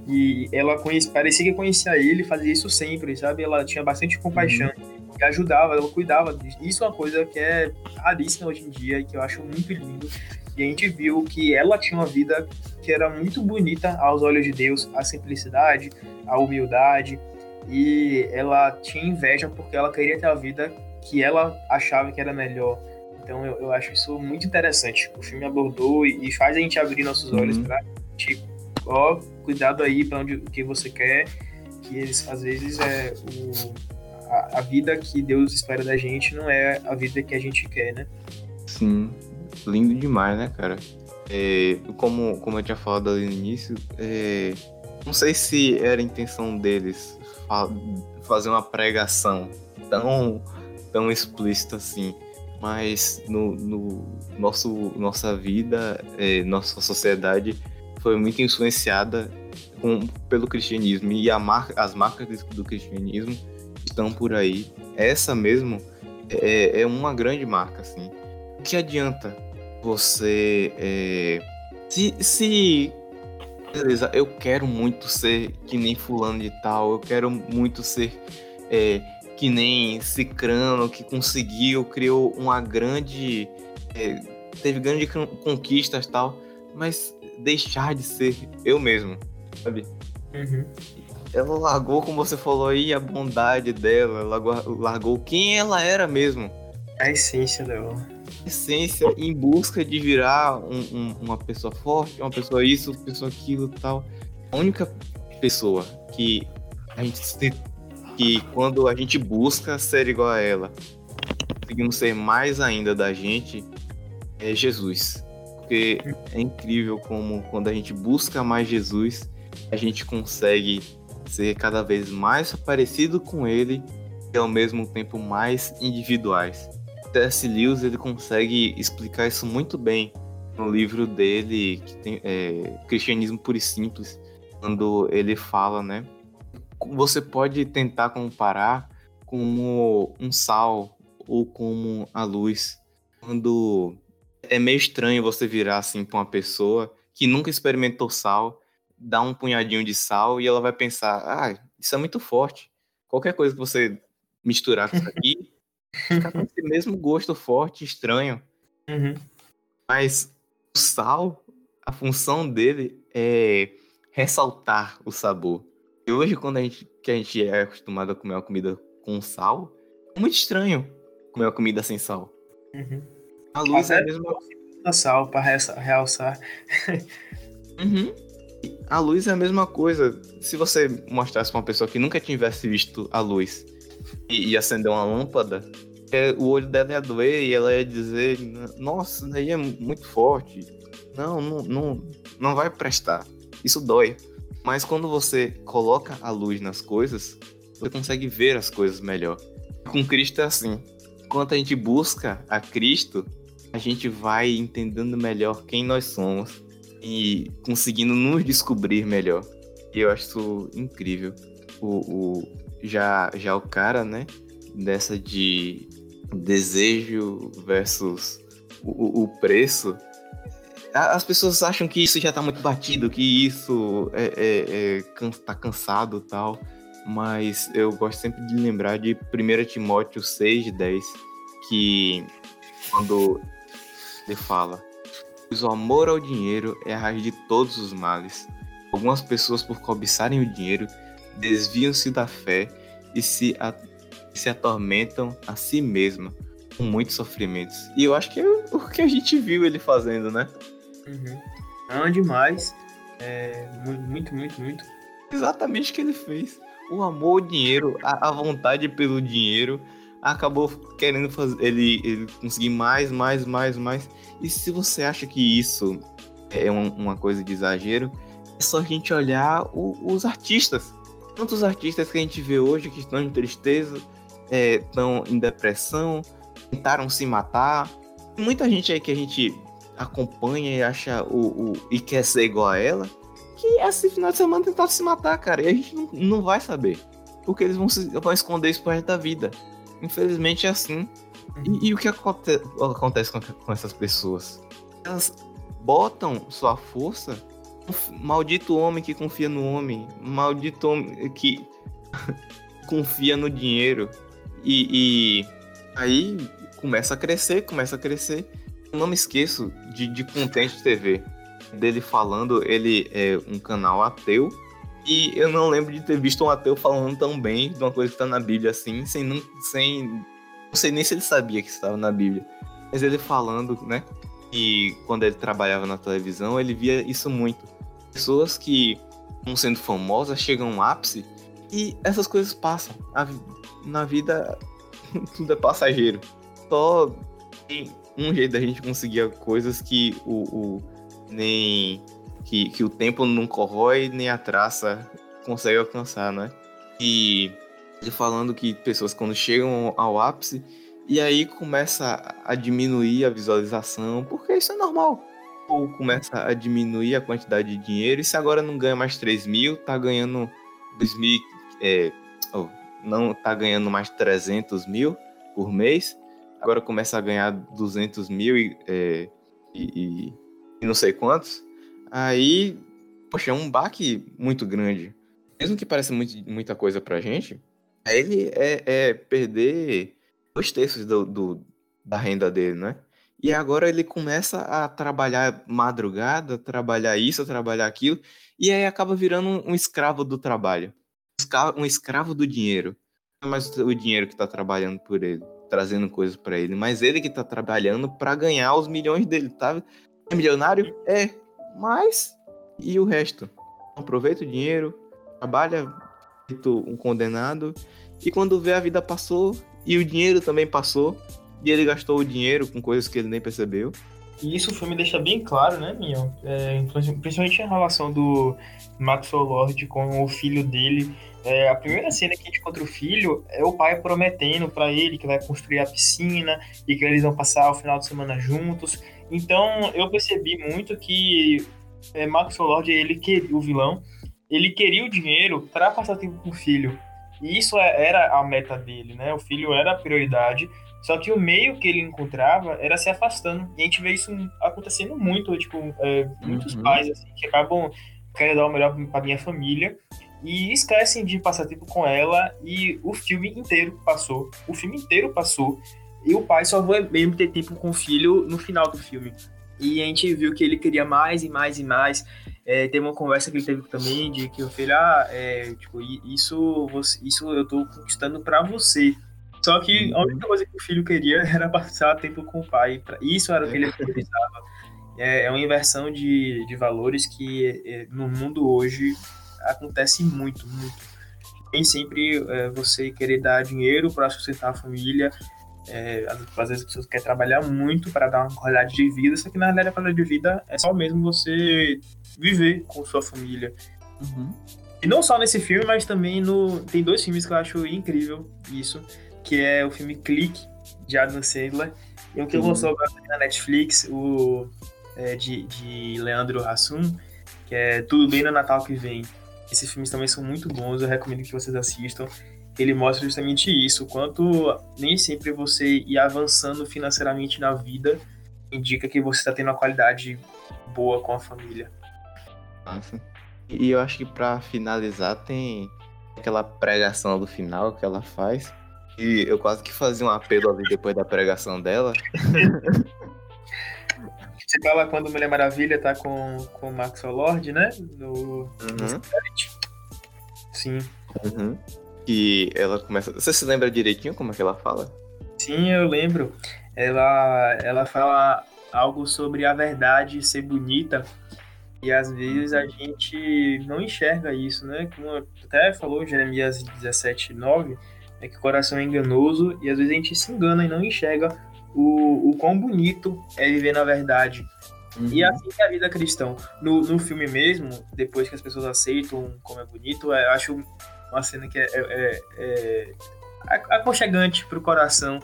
E ela conhece, parecia que conhecia ele, fazia isso sempre, sabe? Ela tinha bastante compaixão, uhum. e ajudava, ela cuidava disso. Isso é uma coisa que é raríssima hoje em dia e que eu acho muito lindo. E a gente viu que ela tinha uma vida que era muito bonita aos olhos de Deus, a simplicidade, a humildade, e ela tinha inveja porque ela queria ter a vida que ela achava que era melhor. Então eu, eu acho isso muito interessante. O filme abordou e, e faz a gente abrir nossos olhos uhum. para tipo, ó, cuidado aí para onde que você quer, que eles às vezes é o a, a vida que Deus espera da gente não é a vida que a gente quer, né? Sim, lindo demais, né, cara? É, como, como eu tinha falado ali no início, é, não sei se era a intenção deles fazer uma pregação tão, tão explícita assim, mas no, no nosso, nossa vida, é, nossa sociedade foi muito influenciada com, pelo cristianismo e marca, as marcas do cristianismo estão por aí. Essa mesmo é, é uma grande marca, assim que adianta você. É, se, se. Beleza, eu quero muito ser que nem fulano de tal, eu quero muito ser é, que nem Cicrano, que conseguiu, criou uma grande. É, teve grandes conquistas tal, mas deixar de ser eu mesmo, sabe? Uhum. Ela largou, como você falou aí, a bondade dela, largou, largou quem ela era mesmo. A essência dela essência em busca de virar um, um, uma pessoa forte, uma pessoa isso, uma pessoa aquilo tal. A única pessoa que a gente se, que quando a gente busca ser igual a ela, conseguimos ser mais ainda da gente, é Jesus. Porque é incrível como quando a gente busca mais Jesus, a gente consegue ser cada vez mais parecido com ele e ao mesmo tempo mais individuais. C.S. Lewis ele consegue explicar isso muito bem no livro dele, que tem é, Cristianismo Puro e Simples, quando ele fala, né? Você pode tentar comparar como um sal ou como a luz. Quando é meio estranho você virar assim para uma pessoa que nunca experimentou sal, dar um punhadinho de sal e ela vai pensar: ah, isso é muito forte. Qualquer coisa que você misturar com isso aqui, fica com esse mesmo gosto forte, estranho. Uhum. Mas o sal, a função dele é ressaltar o sabor. E hoje, quando a gente, que a gente é acostumado a comer uma comida com sal, é muito estranho comer uma comida sem sal. Uhum. A luz é a mesma Sal para realçar. Uhum. A luz é a mesma coisa. Se você mostrasse pra uma pessoa que nunca tivesse visto a luz e, e acender uma lâmpada, é, o olho dela ia doer e ela ia dizer: Nossa, daí é muito forte. Não, não, não, não vai prestar. Isso dói. Mas quando você coloca a luz nas coisas, você consegue ver as coisas melhor. Com Cristo é assim. Enquanto a gente busca a Cristo, a gente vai entendendo melhor quem nós somos e conseguindo nos descobrir melhor. E eu acho isso incrível. O, o, já, já o cara, né? Dessa de desejo versus o, o preço. As pessoas acham que isso já tá muito batido, que isso é, é, é can- tá cansado tal. Mas eu gosto sempre de lembrar de 1 Timóteo 6, 10, que quando ele fala o amor ao dinheiro é a raiz de todos os males. Algumas pessoas, por cobiçarem o dinheiro, desviam-se da fé e se, a- se atormentam a si mesma com muitos sofrimentos. E eu acho que é o que a gente viu ele fazendo, né? Uhum. Não, demais. É, mu- muito, muito, muito. Exatamente o que ele fez. O amor ao dinheiro, a, a vontade pelo dinheiro, acabou querendo fazer ele, ele conseguir mais, mais, mais, mais. E se você acha que isso é um- uma coisa de exagero, é só a gente olhar o- os artistas. Tantos artistas que a gente vê hoje que estão em tristeza, é, estão em depressão, tentaram se matar. Muita gente aí que a gente acompanha e acha o, o- e quer ser igual a ela, que esse final de semana tentaram se matar, cara. E a gente não, não vai saber. Porque eles vão, se- vão esconder isso pro resto da vida. Infelizmente é assim. E, e o que aconte- acontece com, com essas pessoas? Elas botam sua força. Maldito homem que confia no homem. Maldito homem que confia no dinheiro. E, e aí começa a crescer, começa a crescer. Eu não me esqueço de, de Content TV. Dele falando, ele é um canal ateu. E eu não lembro de ter visto um ateu falando tão bem de uma coisa que tá na Bíblia assim, sem, nun- sem não sei nem se ele sabia que estava na Bíblia. Mas ele falando, né? E quando ele trabalhava na televisão, ele via isso muito. Pessoas que estão sendo famosas chegam a um ápice e essas coisas passam. Na vida, tudo é passageiro. Só tem um jeito da gente conseguir coisas que o, o- nem que, que o tempo não corrói, nem a traça consegue alcançar, né? E falando que pessoas quando chegam ao ápice e aí começa a diminuir a visualização, porque isso é normal. Ou começa a diminuir a quantidade de dinheiro, e se agora não ganha mais 3 mil, tá ganhando 2 mil, é, oh, não tá ganhando mais 300 mil por mês, agora começa a ganhar 200 mil e, é, e, e- e não sei quantos, aí, poxa, é um baque muito grande. Mesmo que pareça muito, muita coisa pra gente, ele é, é perder dois terços do, do- da renda dele, né? E agora ele começa a trabalhar madrugada, trabalhar isso, trabalhar aquilo, e aí acaba virando um escravo do trabalho. Esca- Um escravo do dinheiro. Não é mais o dinheiro que tá trabalhando por ele, trazendo coisas pra ele, mas ele que tá trabalhando pra ganhar os milhões dele, tá? É milionário? É, mas e o resto? Aproveita o dinheiro, trabalha feito um condenado, e quando vê a vida passou, e o dinheiro também passou, e ele gastou o dinheiro com coisas que ele nem percebeu. E isso o filme deixa bem claro, né, Minho? É, principalmente a relação do Maxwell Lord com o filho dele, É, a primeira cena que a gente encontra o filho é o pai prometendo para ele que vai construir a piscina e que eles vão passar o final de semana juntos. Então eu percebi muito que é, Max Lord, ele queria, o vilão, ele queria o dinheiro para passar tempo com o filho. E isso é, era a meta dele, né? O filho era a prioridade. Só que o meio que ele encontrava era se afastando. E a gente vê isso acontecendo muito, tipo, é, muitos uhum. pais assim, que acabam querendo dar o melhor para minha família e esquecem de passar tempo com ela e o filme inteiro passou. O filme inteiro passou e o pai só vai mesmo ter tempo com o filho no final do filme. E a gente viu que ele queria mais e mais e mais. É, teve uma conversa que ele teve também de que o filho, ah, é, tipo, isso, isso eu tô conquistando para você. Só que a uhum. única coisa que o filho queria era passar tempo com o pai. Isso era o que ele precisava. É, é uma inversão de, de valores que é, no mundo hoje acontece muito, muito. Nem sempre é, você querer dar dinheiro para sustentar a família. É, às vezes as pessoas querem trabalhar muito para dar uma qualidade de vida, só que na realidade a qualidade de vida é só mesmo você viver com sua família. Uhum. E não só nesse filme, mas também no. Tem dois filmes que eu acho incrível isso, que é o filme Clique, de Adam Sandler, e um que uhum. eu lançou agora na Netflix, o é, de, de Leandro Hassum, que é Tudo Bem no Natal que Vem. Esses filmes também são muito bons, eu recomendo que vocês assistam. Ele mostra justamente isso, quanto nem sempre você ir avançando financeiramente na vida indica que você está tendo uma qualidade boa com a família. Nossa. E eu acho que para finalizar tem aquela pregação do final que ela faz. E eu quase que fazia um apelo ali depois da pregação dela. Você fala quando Mulher Maravilha tá com, com o Max Lord, né? No, uhum. no Sim. Uhum. E ela começa. Você se lembra direitinho como é que ela fala? Sim, eu lembro. Ela, ela fala algo sobre a verdade ser bonita. E às vezes a gente não enxerga isso, né? Como até falou Jeremias 17, 9, é que o coração é enganoso e às vezes a gente se engana e não enxerga o, o quão bonito é viver na verdade. Uhum. E assim é a vida cristã. No, no filme mesmo, depois que as pessoas aceitam como é bonito, eu acho uma cena que é, é, é, é aconchegante pro coração.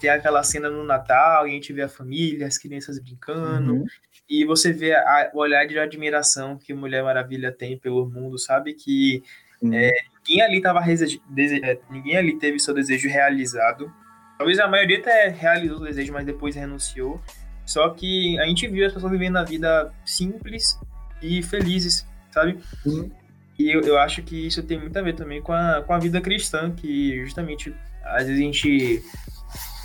Tem aquela cena no Natal, e a gente vê a família, as crianças brincando, uhum. e você vê a, o olhar de admiração que Mulher Maravilha tem pelo mundo, sabe? Que uhum. é, ninguém ali tava é, ninguém ali teve seu desejo realizado, Talvez a maioria até realizou o desejo, mas depois renunciou. Só que a gente viu as pessoas vivendo a vida simples e felizes, sabe? Uhum. E eu, eu acho que isso tem muito a ver também com a, com a vida cristã, que justamente às vezes a gente.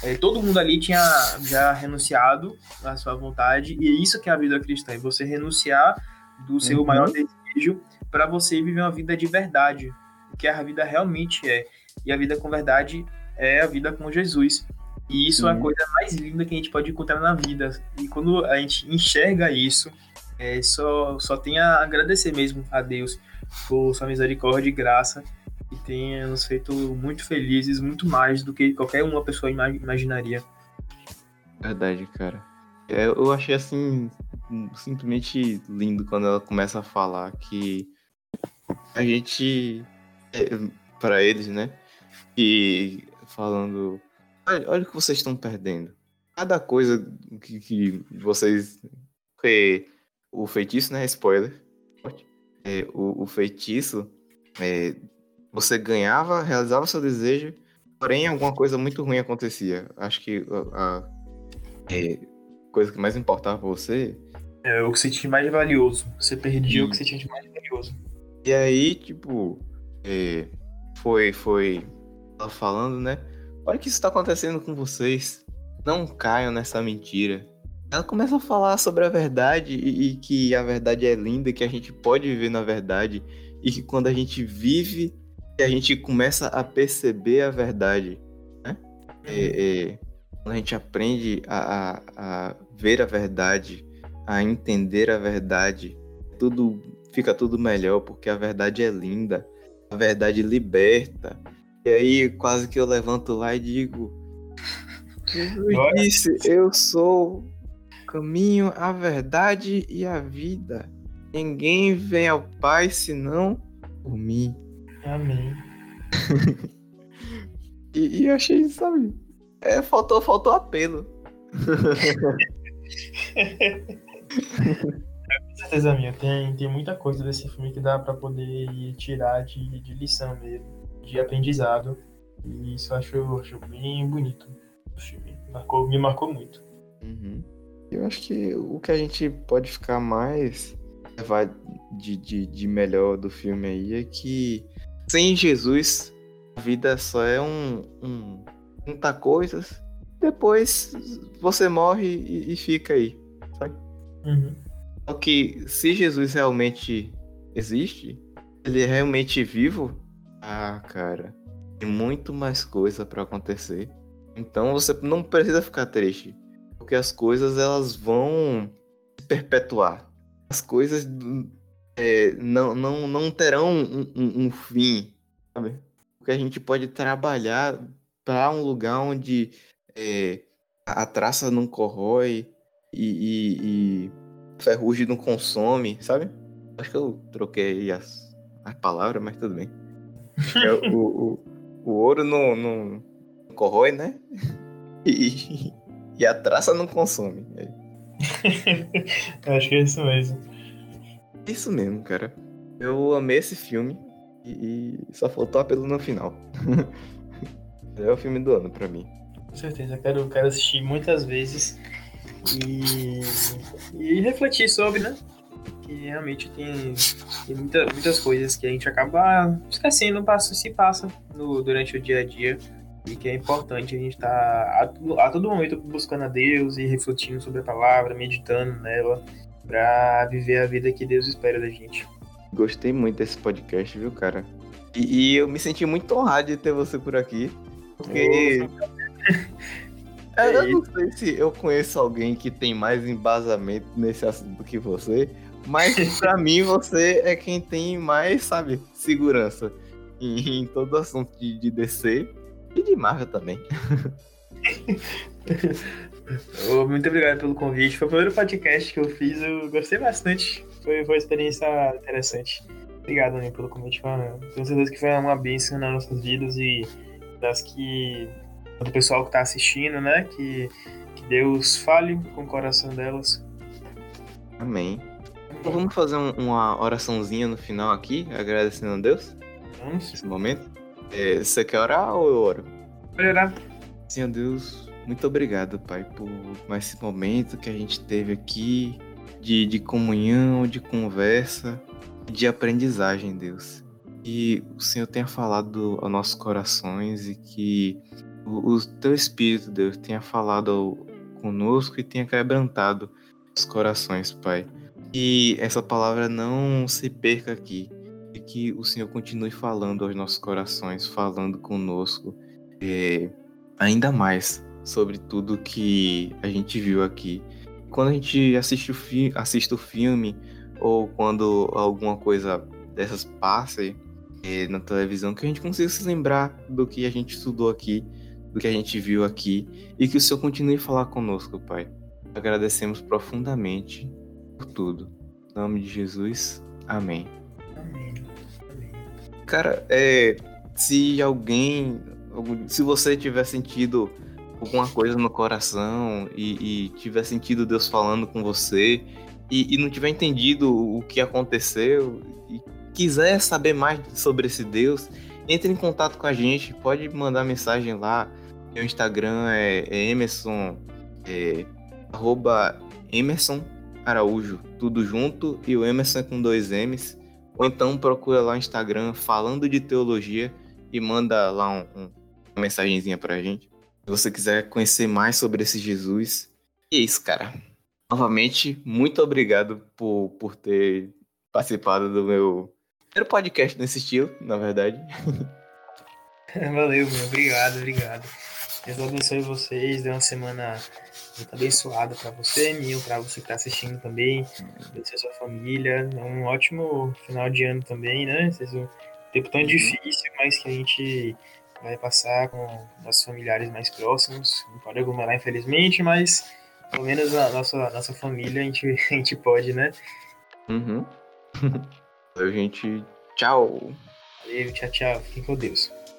É, todo mundo ali tinha já renunciado à sua vontade, e é isso que é a vida cristã, é você renunciar do seu uhum. maior desejo para você viver uma vida de verdade, o que a vida realmente é. E a vida com verdade é a vida com Jesus. E isso é a coisa mais linda que a gente pode encontrar na vida. E quando a gente enxerga isso, é, só, só tem a agradecer mesmo a Deus por sua misericórdia e graça que tenha nos feito muito felizes, muito mais do que qualquer uma pessoa imaginaria. Verdade, cara. É, eu achei assim simplesmente lindo quando ela começa a falar que a gente, é, para eles, né, que falando: olha, olha o que vocês estão perdendo. Cada coisa que, que vocês. Que o feitiço, né? Spoiler. É, o, o, feitiço, é, você ganhava, realizava seu desejo, porém alguma coisa muito ruim acontecia. Acho que a, a é, coisa que mais importava pra você. É o que você tinha mais valioso. Você perdia e... o que você tinha de mais valioso. E aí, tipo, é, foi, foi tava falando, né? Olha o que isso tá acontecendo com vocês. Não caiam nessa mentira. Ela começa a falar sobre a verdade e, e que a verdade é linda, que a gente pode viver na verdade e que quando a gente vive, a gente começa a perceber a verdade. Né? É, é, quando a gente aprende a, a, a ver a verdade, a entender a verdade, tudo fica tudo melhor porque a verdade é linda, a verdade liberta, e aí quase que eu levanto lá e digo: Jesus disse, eu sou o caminho, a verdade e a vida. Ninguém vem ao Pai senão por mim. Amém. e, e eu achei, sabe? É, faltou, faltou apelo. Com certeza, minha. Tem, tem muita coisa desse filme que dá para poder tirar de, de lição mesmo, de aprendizado. E isso eu acho, acho bem bonito o filme. Marcou, me marcou muito. Uhum. Eu acho que o que a gente pode ficar mais levar de, de, de melhor do filme aí é que sem Jesus a vida só é um, um muita coisas. Depois você morre e, e fica aí, sabe? Uhum. Só que se Jesus realmente existe, ele é realmente vivo, ah, cara, tem muito mais coisa para acontecer. Então você não precisa ficar triste, porque as coisas elas vão se perpetuar. As coisas é, não, não, não terão um, um, um fim, sabe? Porque a gente pode trabalhar para um lugar onde é, a traça não corrói e, e, e, ferrugem não consome, sabe? Acho que eu troquei as, as palavras, mas tudo bem. É, o, o, o, ouro não, não corrói, né? E, e a traça não consome. Acho que é isso mesmo. Isso mesmo, cara. Eu amei esse filme e, e só faltou apelo no final. é o filme do ano pra mim. Com certeza, quero, quero assistir muitas vezes e, e refletir sobre, né? Que realmente tem, tem muita, muitas coisas que a gente acaba esquecendo, passa, se passa no, durante o dia a dia e que é importante a gente estar tá a, a, todo momento buscando a Deus e refletindo sobre a palavra, meditando nela, para viver a vida que Deus espera da gente. Gostei muito desse podcast, viu, cara? E, e eu me senti muito honrado de ter você por aqui, porque. É, eu não sei se eu conheço alguém que tem mais embasamento nesse assunto que você, mas pra mim você é quem tem mais, sabe, segurança em, em todo assunto de, de DC e de Marvel também. Muito obrigado pelo convite. Foi o primeiro podcast que eu fiz, eu gostei bastante. Foi, foi uma experiência interessante. Obrigado, né, pelo convite. Tenho certeza que foi uma bênção nas nossas vidas e das que do pessoal que está assistindo, né? Que, que Deus fale com o coração delas. Amém. Então vamos fazer um, uma oraçãozinha no final aqui, agradecendo a Deus? Vamos. Nesse momento. É, você quer orar ou eu oro? Pode orar. Senhor Deus, muito obrigado, Pai, por mais esse momento que a gente teve aqui de, de comunhão, de conversa, de aprendizagem, Deus. Que o Senhor tenha falado aos nossos corações e que o, o teu Espírito, Deus, tenha falado conosco e tenha quebrantado os corações, Pai. E essa palavra não se perca aqui. E que o Senhor continue falando aos nossos corações, falando conosco é, ainda mais sobre tudo que a gente viu aqui. Quando a gente assiste o, fi assiste o filme ou quando alguma coisa dessas passa é, na televisão, que a gente consiga se lembrar do que a gente estudou aqui do que a gente viu aqui e que o Senhor continue a falar conosco, Pai. Agradecemos profundamente tudo. Em nome de Jesus, amém. Amém. Cara, é, se alguém, se você tiver sentido alguma coisa no coração e, e tiver sentido Deus falando com você e, e não tiver entendido o que aconteceu e quiser saber mais sobre esse Deus, entre em contato com a gente, pode mandar mensagem lá meu Instagram é, é Emerson, é, arroba Emerson Araújo, tudo junto, e o Emerson com dois M's. Ou então procura lá no Instagram falando de teologia e manda lá um, um, uma mensagenzinha pra gente. Se você quiser conhecer mais sobre esse Jesus. E é isso, cara. Novamente, muito obrigado por, por ter participado do meu primeiro podcast nesse estilo, na verdade. Valeu, meu. Obrigado, obrigado. Deus abençoe vocês, dê uma semana muito abençoada para você, Nil, para você que está assistindo também, abençoe sua família, é um ótimo final de ano também, né? Um tempo tão uhum. difícil, mas que a gente vai passar com nossos familiares mais próximos, não pode aglomerar infelizmente, mas pelo menos a nossa, nossa família a gente, a gente pode, né? Uhum. gente, tchau! Valeu, tchau, tchau. Fiquem com Deus.